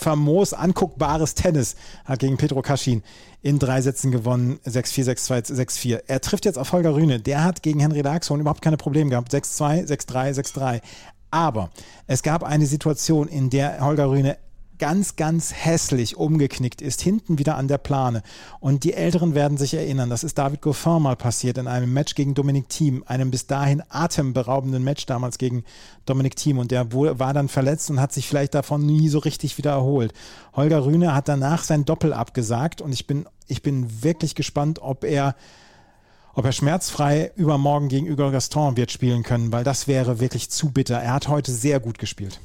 famos anguckbares Tennis, hat gegen Pedro Kaschin in drei Sätzen gewonnen, 6-4, 6-2, 6-4. Er trifft jetzt auf Holger Rühne, der hat gegen Henry Laxon überhaupt keine Probleme gehabt, 6-2, 6-3, 6-3. Aber es gab eine Situation, in der Holger Rühne ganz, ganz hässlich umgeknickt ist, hinten wieder an der Plane. Und die Älteren werden sich erinnern, das ist David Goffin mal passiert in einem Match gegen Dominic Thiem, einem bis dahin atemberaubenden Match damals gegen Dominic Thiem. Und der war dann verletzt und hat sich vielleicht davon nie so richtig wieder erholt. Holger Rühne hat danach sein Doppel abgesagt und ich bin, ich bin wirklich gespannt, ob er ob er schmerzfrei übermorgen gegen Hugo Gaston wird spielen können, weil das wäre wirklich zu bitter. Er hat heute sehr gut gespielt.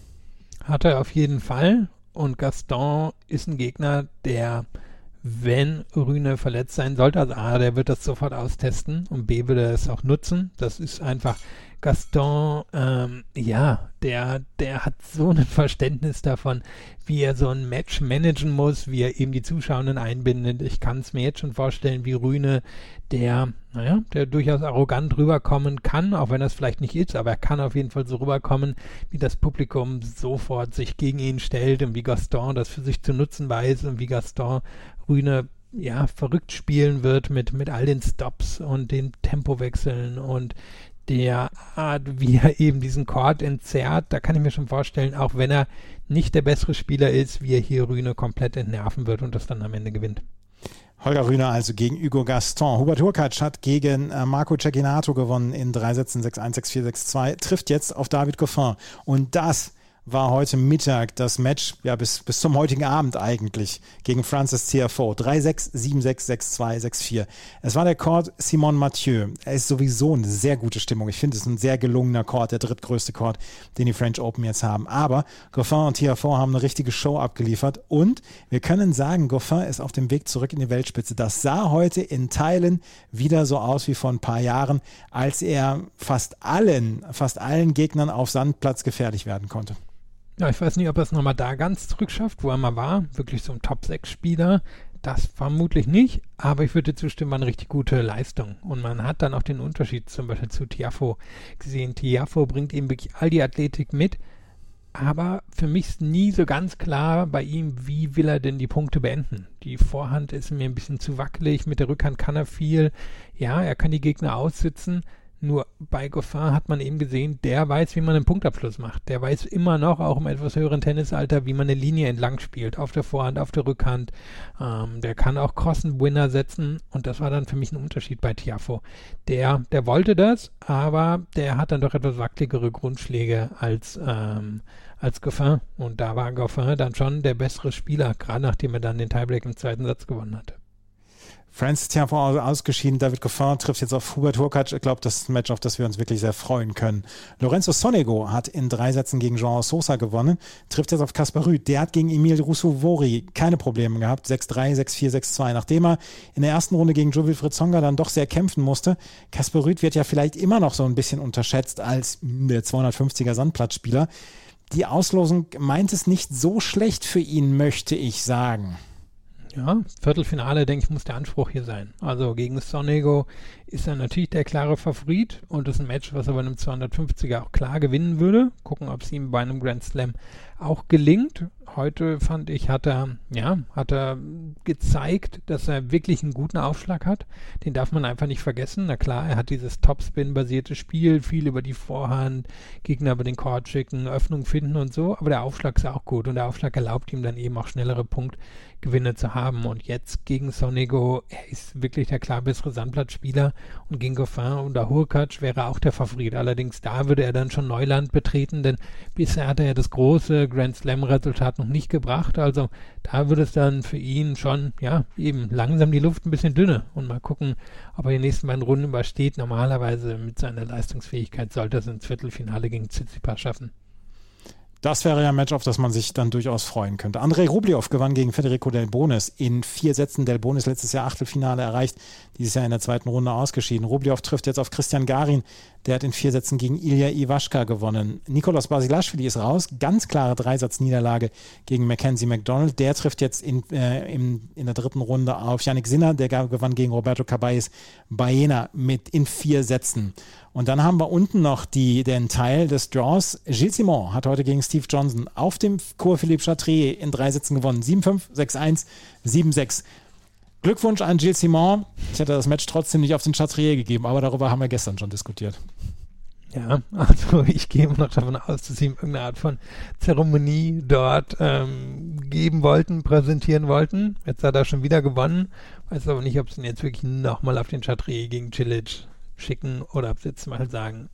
Hat er auf jeden Fall. Und Gaston ist ein Gegner, der, wenn Rühne verletzt sein sollte, also A, der wird das sofort austesten und B, würde er es auch nutzen. Das ist einfach Gaston, ähm, ja, der, der hat so ein Verständnis davon, wie er so ein Match managen muss, wie er eben die Zuschauenden einbindet. Ich kann es mir jetzt schon vorstellen, wie Rühne, der, naja, der durchaus arrogant rüberkommen kann, auch wenn es vielleicht nicht ist, aber er kann auf jeden Fall so rüberkommen, wie das Publikum sofort sich gegen ihn stellt und wie Gaston das für sich zu nutzen weiß und wie Gaston Rühne ja, verrückt spielen wird mit, mit all den Stops und den Tempowechseln und der Art, wie er eben diesen Chord entzerrt, da kann ich mir schon vorstellen, auch wenn er nicht der bessere Spieler ist, wie er hier Rühne komplett entnerven wird und das dann am Ende gewinnt. Holger Rühner also gegen Hugo Gaston. Hubert Hurkacz hat gegen äh, Marco Cecchinato gewonnen in drei Sätzen 6-1, 6-4, 6-2, trifft jetzt auf David Goffin. Und das war heute Mittag das Match, ja, bis, bis zum heutigen Abend eigentlich, gegen Francis CFO. 3-6, 7-6, 6-2, 6-4. Es war der Chord Simon Mathieu. Er ist sowieso eine sehr gute Stimmung. Ich finde es ein sehr gelungener Chord, der drittgrößte Chord, den die French Open jetzt haben. Aber Goffin und TFO haben eine richtige Show abgeliefert und wir können sagen, Goffin ist auf dem Weg zurück in die Weltspitze. Das sah heute in Teilen wieder so aus wie vor ein paar Jahren, als er fast allen, fast allen Gegnern auf Sandplatz gefährlich werden konnte. Ja, ich weiß nicht, ob er es nochmal da ganz zurückschafft, wo er mal war. Wirklich so ein Top-6-Spieler. Das vermutlich nicht, aber ich würde zustimmen, war eine richtig gute Leistung. Und man hat dann auch den Unterschied zum Beispiel zu Tiafo gesehen. Tiafo bringt eben wirklich all die Athletik mit, aber für mich ist nie so ganz klar bei ihm, wie will er denn die Punkte beenden. Die Vorhand ist mir ein bisschen zu wackelig, mit der Rückhand kann er viel. Ja, er kann die Gegner aussitzen, nur bei Goffin hat man eben gesehen, der weiß, wie man einen Punktabschluss macht. Der weiß immer noch, auch im etwas höheren Tennisalter, wie man eine Linie entlang spielt. Auf der Vorhand, auf der Rückhand. Ähm, der kann auch Crossen-Winner setzen. Und das war dann für mich ein Unterschied bei Tiafo. Der, der wollte das, aber der hat dann doch etwas wackeligere Grundschläge als, ähm, als Goffin. Und da war Goffin dann schon der bessere Spieler, gerade nachdem er dann den Tiebreak im zweiten Satz gewonnen hatte. Francis Tiafo ausgeschieden, David Goffin trifft jetzt auf Hubert Hurkacz. Ich glaube, das ist ein Match, auf das wir uns wirklich sehr freuen können. Lorenzo Sonego hat in drei Sätzen gegen Jean Sosa gewonnen, trifft jetzt auf Kaspar Rüth. Der hat gegen Emil Rousseau-Vori keine Probleme gehabt. 6-3, 6-4, 6-2. Nachdem er in der ersten Runde gegen Joe Wilfried Zonga dann doch sehr kämpfen musste, Kaspar Rüth wird ja vielleicht immer noch so ein bisschen unterschätzt als der 250er Sandplatzspieler. Die Auslosung meint es nicht so schlecht für ihn, möchte ich sagen. Ja, Viertelfinale, denke ich, muss der Anspruch hier sein. Also gegen Sonego ist er natürlich der klare Favorit und das ist ein Match, was er bei einem 250er auch klar gewinnen würde. Gucken, ob es ihm bei einem Grand Slam auch gelingt. Heute fand ich, hat er, ja, hat er gezeigt, dass er wirklich einen guten Aufschlag hat. Den darf man einfach nicht vergessen. Na klar, er hat dieses Topspin-basierte Spiel, viel über die Vorhand, Gegner über den Court schicken, Öffnung finden und so. Aber der Aufschlag ist auch gut und der Aufschlag erlaubt ihm dann eben auch schnellere Punktgewinne zu haben. Und jetzt gegen Sonego, er ist wirklich der klar bessere Sandplatzspieler und gegen Goffin und Hurkacz wäre auch der Favorit. Allerdings da würde er dann schon Neuland betreten, denn bisher hat er das große Grand Slam-Resultat noch nicht gebracht. Also da wird es dann für ihn schon, ja, eben langsam die Luft ein bisschen dünner und mal gucken, ob er die nächsten beiden Runden übersteht. Normalerweise mit seiner Leistungsfähigkeit sollte er es ins Viertelfinale gegen Tsitsipas schaffen. Das wäre ja ein Match, auf das man sich dann durchaus freuen könnte. Andrei Rublev gewann gegen Federico Del Bonis in vier Sätzen. Del Bonis letztes Jahr Achtelfinale erreicht, dieses Jahr in der zweiten Runde ausgeschieden. Rublev trifft jetzt auf Christian Garin, der hat in vier Sätzen gegen Ilya Iwaschka gewonnen. Nikolaus Basilashvili ist raus, ganz klare Dreisatzniederlage gegen Mackenzie McDonald. Der trifft jetzt in, äh, in, in der dritten Runde auf Yannick Sinner, der gewann gegen Roberto Caballes Baena mit in vier Sätzen. Und dann haben wir unten noch die, den Teil des Draws. Gilles Simon hat heute gegen Steve Johnson auf dem Cours Philippe Chatrier in drei Sätzen gewonnen. 7-5, 6-1, 7-6. Glückwunsch an Gilles Simon. Ich hätte das Match trotzdem nicht auf den Chatrier gegeben, aber darüber haben wir gestern schon diskutiert. Ja, also ich gehe immer noch davon aus, dass sie ihm irgendeine Art von Zeremonie dort ähm, geben wollten, präsentieren wollten. Jetzt hat er schon wieder gewonnen. Weiß aber nicht, ob sie ihn jetzt wirklich nochmal auf den Chatrier gegen Cilic schicken oder ob sie jetzt mal sagen,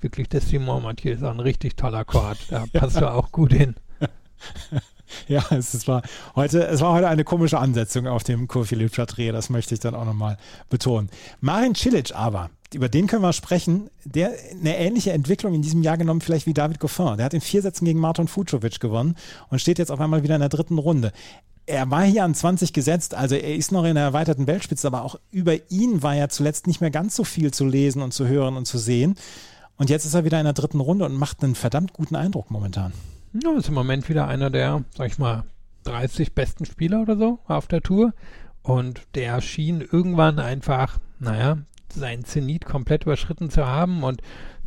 wirklich der Simon Mathieu ist auch ein richtig toller Chord. Da passt ja. du auch gut hin. Ja, es war heute, es war heute eine komische Ansetzung auf dem Kurphilipp Chatrier, das möchte ich dann auch nochmal betonen. Marin Cilic aber, über den können wir sprechen, der eine ähnliche Entwicklung in diesem Jahr genommen, vielleicht wie David Goffin. Der hat in vier Sätzen gegen Martin Fucovic gewonnen und steht jetzt auf einmal wieder in der dritten Runde. Er war hier an 20 gesetzt, also er ist noch in der erweiterten Weltspitze, aber auch über ihn war ja zuletzt nicht mehr ganz so viel zu lesen und zu hören und zu sehen. Und jetzt ist er wieder in der dritten Runde und macht einen verdammt guten Eindruck momentan. Ja, ist im Moment wieder einer der, sag ich mal, 30 besten Spieler oder so auf der Tour. Und der schien irgendwann einfach, naja, seinen Zenit komplett überschritten zu haben und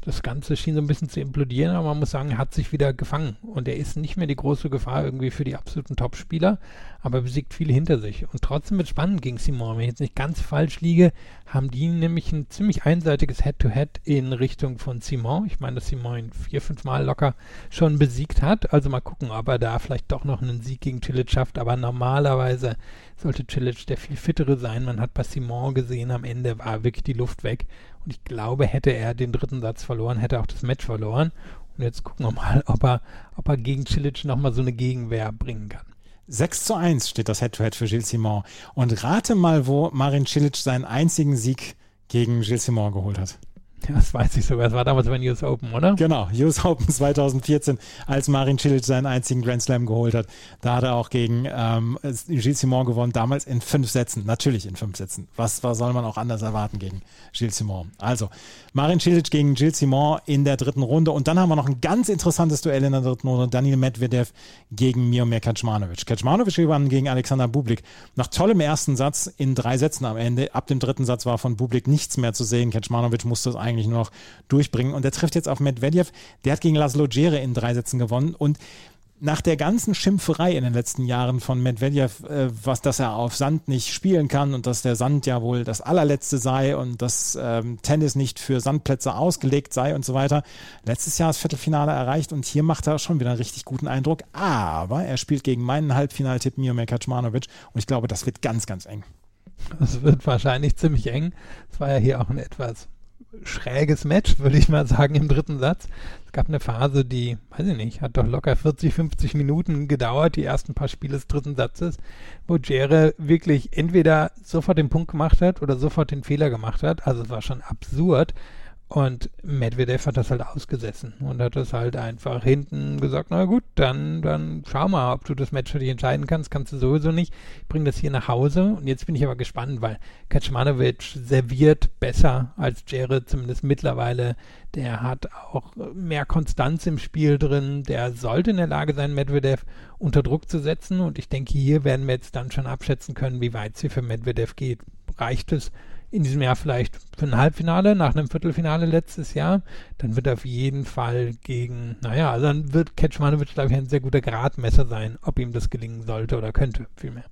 das Ganze schien so ein bisschen zu implodieren, aber man muss sagen, er hat sich wieder gefangen und er ist nicht mehr die große Gefahr irgendwie für die absoluten Top-Spieler, aber besiegt viele hinter sich. Und trotzdem wird spannend gegen Simon. Wenn ich jetzt nicht ganz falsch liege, haben die nämlich ein ziemlich einseitiges Head-to-Head -Head in Richtung von Simon. Ich meine, dass Simon ihn vier, fünf Mal locker schon besiegt hat. Also mal gucken, ob er da vielleicht doch noch einen Sieg gegen Cilic schafft. Aber normalerweise sollte Cilic der viel fittere sein. Man hat bei Simon gesehen, am Ende war wirklich die Luft weg. Und ich glaube, hätte er den dritten Satz verloren, hätte er auch das Match verloren. Und jetzt gucken wir mal, ob er, ob er gegen Cilic nochmal so eine Gegenwehr bringen kann. 6 zu 1 steht das Head-to-Head -Head für Gilles Simon. Und rate mal, wo Marin Cilic seinen einzigen Sieg gegen Gilles Simon geholt hat. Das weiß ich sogar. Das war damals beim US Open, oder? Genau, US Open 2014, als Marin Cilic seinen einzigen Grand Slam geholt hat. Da hat er auch gegen ähm, Gilles Simon gewonnen, damals in fünf Sätzen. Natürlich in fünf Sätzen. Was, was soll man auch anders erwarten gegen Gilles Simon? Also, Marin Cilic gegen Gilles Simon in der dritten Runde. Und dann haben wir noch ein ganz interessantes Duell in der dritten Runde. Daniel Medvedev gegen Miomir Kaczmanowicz. Kaczmanowicz gewann gegen Alexander Bublik. Nach tollem ersten Satz in drei Sätzen am Ende. Ab dem dritten Satz war von Bublik nichts mehr zu sehen. Kaczmanowicz musste es eigentlich nur noch durchbringen. Und er trifft jetzt auf Medvedev. Der hat gegen Laszlo Djere in drei Sätzen gewonnen. Und nach der ganzen Schimpferei in den letzten Jahren von Medvedev, äh, was, dass er auf Sand nicht spielen kann und dass der Sand ja wohl das allerletzte sei und dass ähm, Tennis nicht für Sandplätze ausgelegt sei und so weiter. Letztes Jahr das Viertelfinale erreicht und hier macht er schon wieder einen richtig guten Eindruck. Aber er spielt gegen meinen Halbfinaltipp Miomir Kaczmanowicz und ich glaube, das wird ganz, ganz eng. Das wird wahrscheinlich ziemlich eng. Es war ja hier auch ein etwas schräges Match, würde ich mal sagen, im dritten Satz. Es gab eine Phase, die, weiß ich nicht, hat doch locker 40, 50 Minuten gedauert, die ersten paar Spiele des dritten Satzes, wo Jere wirklich entweder sofort den Punkt gemacht hat oder sofort den Fehler gemacht hat. Also es war schon absurd. Und Medvedev hat das halt ausgesessen und hat das halt einfach hinten gesagt, na gut, dann, dann schau mal, ob du das Match für dich entscheiden kannst, kannst du sowieso nicht. Ich bringe das hier nach Hause und jetzt bin ich aber gespannt, weil Kaczmanowicz serviert besser als Jared, zumindest mittlerweile. Der hat auch mehr Konstanz im Spiel drin, der sollte in der Lage sein, Medvedev unter Druck zu setzen und ich denke, hier werden wir jetzt dann schon abschätzen können, wie weit sie für Medvedev geht. Reicht es, in diesem Jahr vielleicht für ein Halbfinale, nach einem Viertelfinale letztes Jahr, dann wird er auf jeden Fall gegen, naja, dann wird Ketschmanowitsch, glaube ich, ein sehr guter Gradmesser sein, ob ihm das gelingen sollte oder könnte, vielmehr.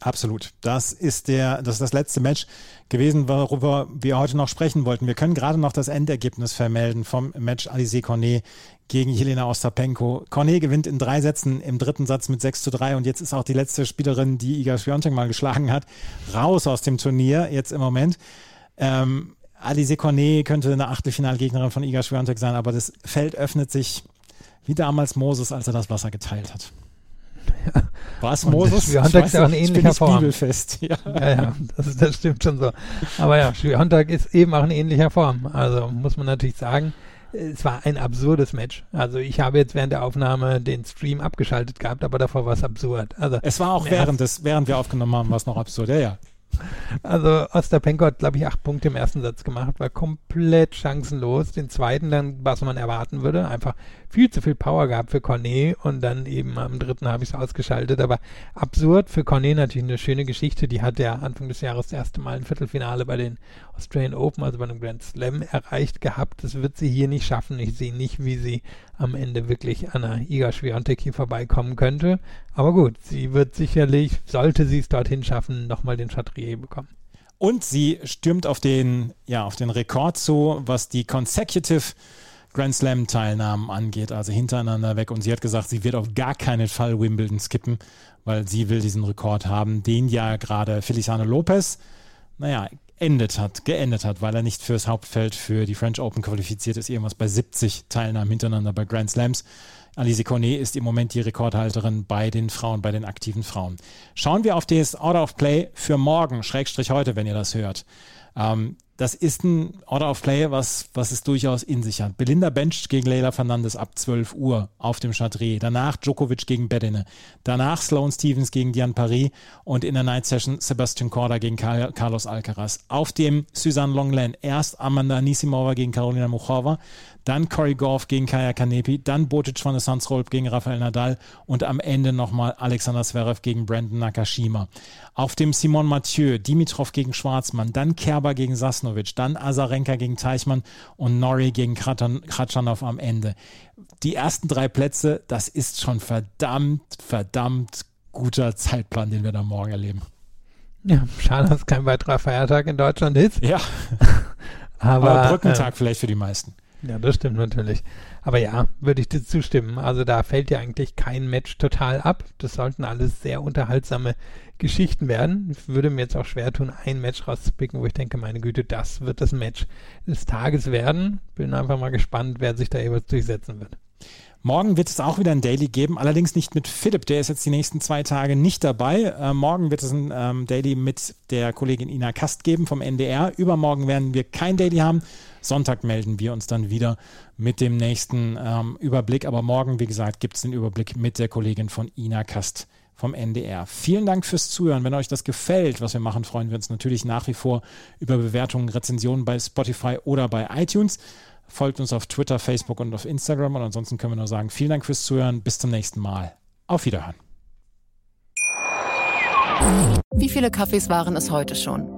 Absolut. Das ist der, das ist das letzte Match gewesen, worüber wir heute noch sprechen wollten. Wir können gerade noch das Endergebnis vermelden vom Match Alize Cornet gegen Jelena Ostapenko. Cornet gewinnt in drei Sätzen im dritten Satz mit 6 zu 3 und jetzt ist auch die letzte Spielerin, die Iga Swiatek mal geschlagen hat, raus aus dem Turnier jetzt im Moment. Ähm, Alize Cornet könnte eine Achtelfinalgegnerin von Iga Swiatek sein, aber das Feld öffnet sich wie damals Moses, als er das Wasser geteilt hat. Es Moses? Schwiontek ist ja ein ähnlicher Form. Bibelfest. Ja, ja, ja das, das, stimmt schon so. Aber ja, Schwiontek ist eben auch in ähnlicher Form. Also muss man natürlich sagen, es war ein absurdes Match. Also ich habe jetzt während der Aufnahme den Stream abgeschaltet gehabt, aber davor war es absurd. Also es war auch während des, während wir aufgenommen haben, war es noch absurd. Ja, ja. Also Ostapenko hat, glaube ich, acht Punkte im ersten Satz gemacht, war komplett chancenlos. Den zweiten dann, was man erwarten würde, einfach viel zu viel Power gehabt für Cornet und dann eben am dritten habe ich es ausgeschaltet. Aber absurd für Cornet natürlich eine schöne Geschichte. Die hat ja Anfang des Jahres das erste Mal ein Viertelfinale bei den Australian Open, also bei einem Grand Slam, erreicht gehabt. Das wird sie hier nicht schaffen. Ich sehe nicht, wie sie am Ende wirklich an einer Iga Swiatek hier vorbeikommen könnte. Aber gut, sie wird sicherlich, sollte sie es dorthin schaffen, nochmal den Chatrier bekommen. Und sie stürmt auf den, ja, auf den Rekord zu, was die Consecutive Grand Slam-Teilnahmen angeht, also hintereinander weg. Und sie hat gesagt, sie wird auf gar keinen Fall Wimbledon skippen, weil sie will diesen Rekord haben, den ja gerade Feliciano Lopez, naja, endet hat, geendet hat, weil er nicht fürs Hauptfeld für die French Open qualifiziert ist, irgendwas bei 70 Teilnahmen hintereinander bei Grand Slams. Alice Cornet ist im Moment die Rekordhalterin bei den Frauen, bei den aktiven Frauen. Schauen wir auf das Order of Play für morgen, Schrägstrich heute, wenn ihr das hört. Ähm, das ist ein Order of Play, was, was es durchaus in sich hat. Belinda bencht gegen Leila Fernandes ab 12 Uhr auf dem Chadré. Danach Djokovic gegen Bedene. Danach Sloane Stevens gegen Diane Paris und in der Night Session Sebastian Korda gegen Carlos Alcaraz. Auf dem Suzanne Longland erst Amanda Anisimova gegen Carolina Muchova dann Corey Goff gegen Kaya Kanepi, dann Botic von der Sansrolp gegen Rafael Nadal und am Ende nochmal Alexander Zverev gegen Brandon Nakashima. Auf dem Simon Mathieu, Dimitrov gegen Schwarzmann, dann Kerber gegen Sasnovic, dann Azarenka gegen Teichmann und Norrie gegen Kratschanov am Ende. Die ersten drei Plätze, das ist schon verdammt, verdammt guter Zeitplan, den wir da morgen erleben. Ja, schade, dass es kein weiterer Feiertag in Deutschland ist. Ja. Aber, Aber Brückentag äh, vielleicht für die meisten. Ja, das stimmt natürlich. Aber ja, würde ich dir zustimmen. Also da fällt ja eigentlich kein Match total ab. Das sollten alles sehr unterhaltsame Geschichten werden. Ich würde mir jetzt auch schwer tun, ein Match rauszupicken, wo ich denke, meine Güte, das wird das Match des Tages werden. Bin einfach mal gespannt, wer sich da jeweils durchsetzen wird. Morgen wird es auch wieder ein Daily geben, allerdings nicht mit Philipp, der ist jetzt die nächsten zwei Tage nicht dabei. Äh, morgen wird es ein ähm, Daily mit der Kollegin Ina Kast geben vom NDR. Übermorgen werden wir kein Daily haben. Sonntag melden wir uns dann wieder mit dem nächsten ähm, Überblick. Aber morgen, wie gesagt, gibt es den Überblick mit der Kollegin von Ina Kast vom NDR. Vielen Dank fürs Zuhören. Wenn euch das gefällt, was wir machen, freuen wir uns natürlich nach wie vor über Bewertungen, Rezensionen bei Spotify oder bei iTunes. Folgt uns auf Twitter, Facebook und auf Instagram. Und ansonsten können wir nur sagen, vielen Dank fürs Zuhören. Bis zum nächsten Mal. Auf Wiederhören. Wie viele Kaffees waren es heute schon?